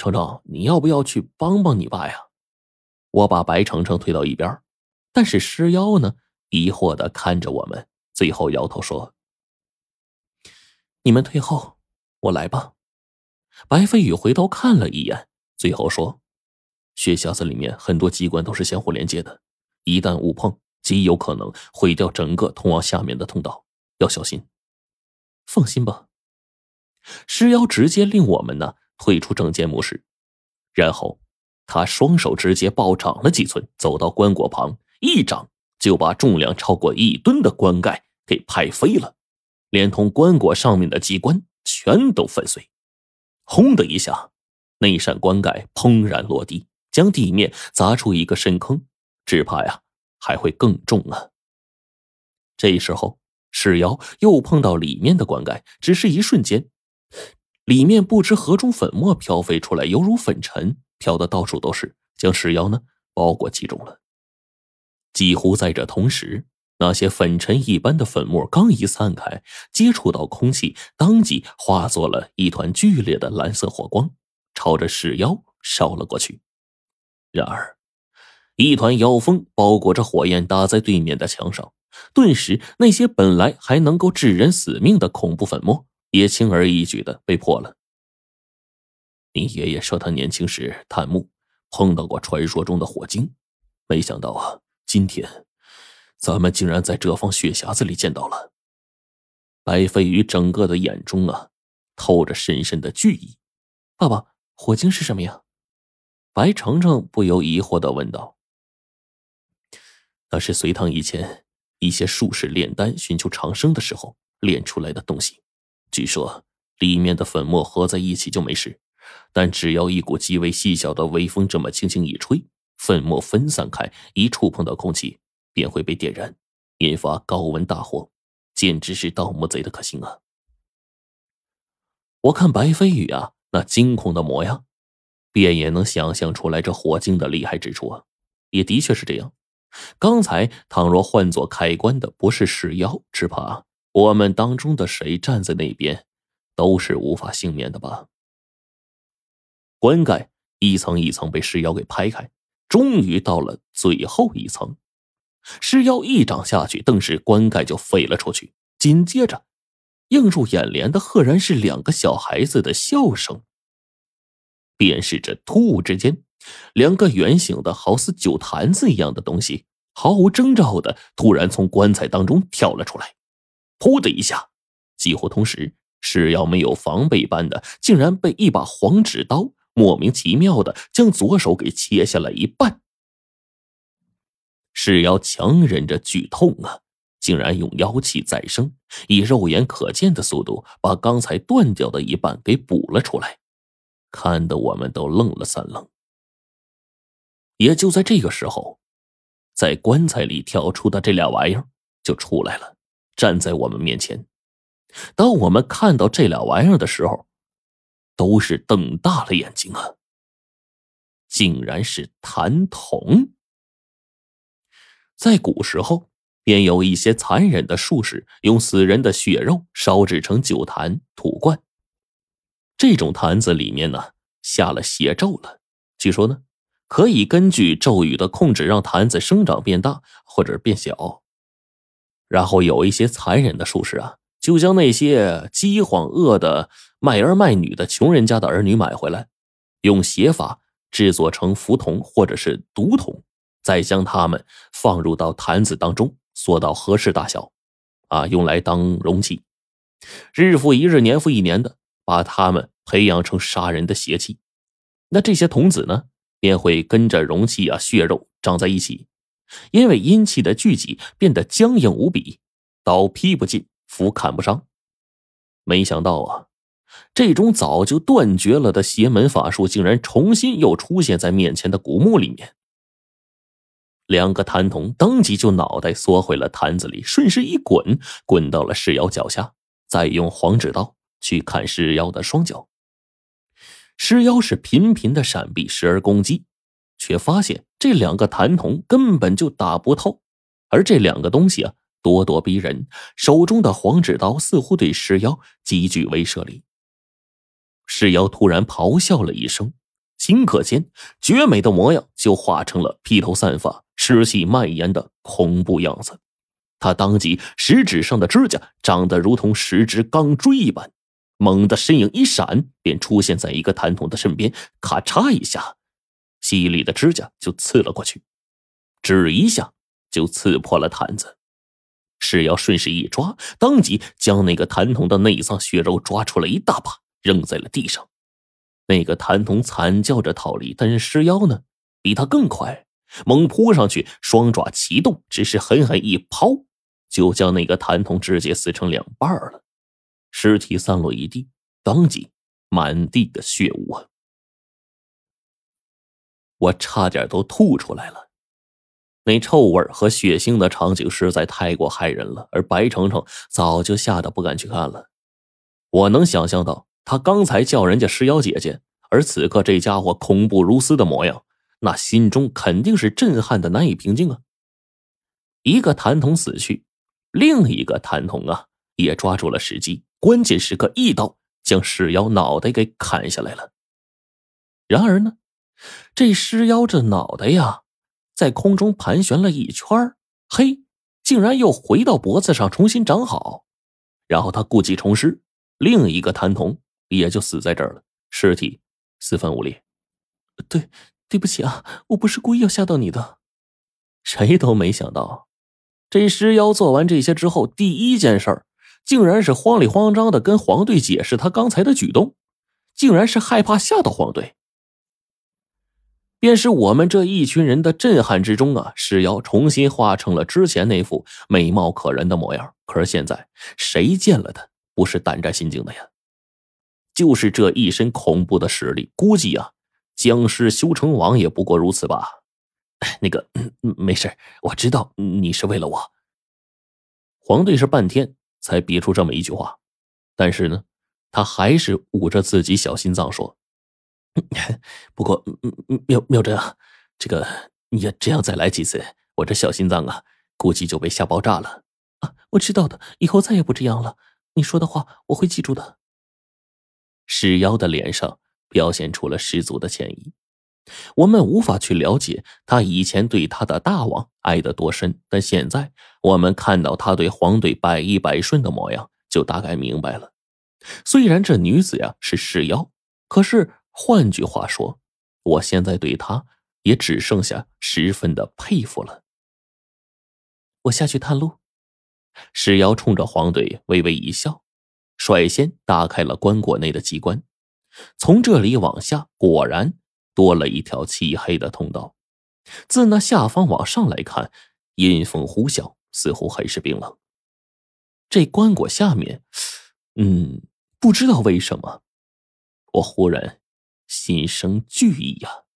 程程，你要不要去帮帮你爸呀？我把白程程推到一边，但是尸妖呢，疑惑的看着我们，最后摇头说：“你们退后，我来吧。”白飞宇回头看了一眼，最后说：“血匣子里面很多机关都是相互连接的，一旦误碰，极有可能毁掉整个通往下面的通道，要小心。”放心吧。尸妖直接令我们呢退出正间模式，然后他双手直接暴涨了几寸，走到棺椁旁，一掌就把重量超过一吨的棺盖给拍飞了，连同棺椁上面的机关全都粉碎。轰的一下，那扇棺盖砰然落地，将地面砸出一个深坑，只怕呀还会更重啊。这时候，史瑶又碰到里面的棺盖，只是一瞬间。里面不知何种粉末飘飞出来，犹如粉尘，飘的到处都是，将尸妖呢包裹其中了。几乎在这同时，那些粉尘一般的粉末刚一散开，接触到空气，当即化作了一团剧烈的蓝色火光，朝着尸妖烧了过去。然而，一团妖风包裹着火焰打在对面的墙上，顿时那些本来还能够致人死命的恐怖粉末。也轻而易举的被破了。你爷爷说他年轻时探墓碰到过传说中的火精，没想到啊，今天咱们竟然在这方血匣子里见到了。白飞宇整个的眼中啊，透着深深的惧意。爸爸，火精是什么呀？白程程不由疑惑的问道。那是隋唐以前一些术士炼丹寻求长生的时候炼出来的东西。据说里面的粉末合在一起就没事，但只要一股极为细小的微风这么轻轻一吹，粉末分散开，一触碰到空气便会被点燃，引发高温大火，简直是盗墓贼的克星啊！我看白飞宇啊那惊恐的模样，便也能想象出来这火精的厉害之处啊！也的确是这样，刚才倘若换做开棺的不是尸妖，只怕……我们当中的谁站在那边，都是无法幸免的吧？棺盖一层一层被尸妖给拍开，终于到了最后一层。尸妖一掌下去，顿时棺盖就飞了出去。紧接着，映入眼帘的赫然是两个小孩子的笑声。便是这突兀之间，两个圆形的好似酒坛子一样的东西，毫无征兆的突然从棺材当中跳了出来。噗的一下，几乎同时，尸妖没有防备般的，竟然被一把黄纸刀莫名其妙的将左手给切下了一半。尸妖强忍着剧痛啊，竟然用妖气再生，以肉眼可见的速度把刚才断掉的一半给补了出来，看得我们都愣了三愣。也就在这个时候，在棺材里跳出的这俩玩意儿就出来了。站在我们面前，当我们看到这俩玩意儿的时候，都是瞪大了眼睛啊！竟然是痰桶。在古时候，便有一些残忍的术士用死人的血肉烧制成酒坛、土罐。这种坛子里面呢，下了邪咒了。据说呢，可以根据咒语的控制，让坛子生长变大或者变小。然后有一些残忍的术士啊，就将那些饥荒饿的卖儿卖女的穷人家的儿女买回来，用邪法制作成符筒或者是毒筒，再将它们放入到坛子当中，缩到合适大小，啊，用来当容器。日复一日，年复一年的，把它们培养成杀人的邪气。那这些童子呢，便会跟着容器啊血肉长在一起。因为阴气的聚集，变得僵硬无比，刀劈不进，斧砍不伤。没想到啊，这种早就断绝了的邪门法术，竟然重新又出现在面前的古墓里面。两个谭童当即就脑袋缩回了坛子里，顺势一滚，滚到了尸妖脚下，再用黄纸刀去砍尸妖的双脚。尸妖是频频的闪避，时而攻击。却发现这两个谭童根本就打不透，而这两个东西啊，咄咄逼人，手中的黄纸刀似乎对石妖极具威慑力。石妖突然咆哮了一声，顷刻间，绝美的模样就化成了披头散发、尸气蔓延的恐怖样子。他当即食指上的指甲长得如同十只钢锥一般，猛地身影一闪，便出现在一个谭童的身边，咔嚓一下，犀利的指甲就刺了过去，指一下就刺破了毯子。是要顺势一抓，当即将那个谭童的内脏血肉抓出了一大把，扔在了地上。那个谭童惨叫着逃离，但是尸妖呢，比他更快，猛扑上去，双爪齐动，只是狠狠一抛，就将那个谭童直接撕成两半了，尸体散落一地，当即满地的血污啊！我差点都吐出来了。那臭味和血腥的场景实在太过骇人了，而白程程早就吓得不敢去看了。我能想象到他刚才叫人家尸妖姐姐，而此刻这家伙恐怖如斯的模样，那心中肯定是震撼的难以平静啊！一个谭童死去，另一个谭童啊也抓住了时机，关键时刻一刀将尸妖脑袋给砍下来了。然而呢，这尸妖这脑袋呀。在空中盘旋了一圈嘿，竟然又回到脖子上重新长好。然后他故技重施，另一个谭童也就死在这儿了，尸体四分五裂。对，对不起啊，我不是故意要吓到你的。谁都没想到，这尸妖做完这些之后，第一件事竟然是慌里慌张的跟黄队解释他刚才的举动，竟然是害怕吓到黄队。便是我们这一群人的震撼之中啊，石妖重新化成了之前那副美貌可人的模样。可是现在谁见了他不是胆战心惊的呀？就是这一身恐怖的实力，估计啊，僵尸修成王也不过如此吧。那个，没事，我知道你是为了我。黄队是半天才憋出这么一句话，但是呢，他还是捂着自己小心脏说。不过，妙妙珍啊，这个你要这样再来几次，我这小心脏啊，估计就被吓爆炸了啊！我知道的，以后再也不这样了。你说的话我会记住的。石妖的脸上表现出了十足的歉意。我们无法去了解他以前对他的大王爱得多深，但现在我们看到他对黄队百依百顺的模样，就大概明白了。虽然这女子呀是石妖，可是。换句话说，我现在对他也只剩下十分的佩服了。我下去探路。石瑶冲着黄队微微一笑，率先打开了棺椁内的机关。从这里往下，果然多了一条漆黑的通道。自那下方往上来看，阴风呼啸，似乎很是冰冷。这棺椁下面，嗯，不知道为什么，我忽然。心生惧意呀。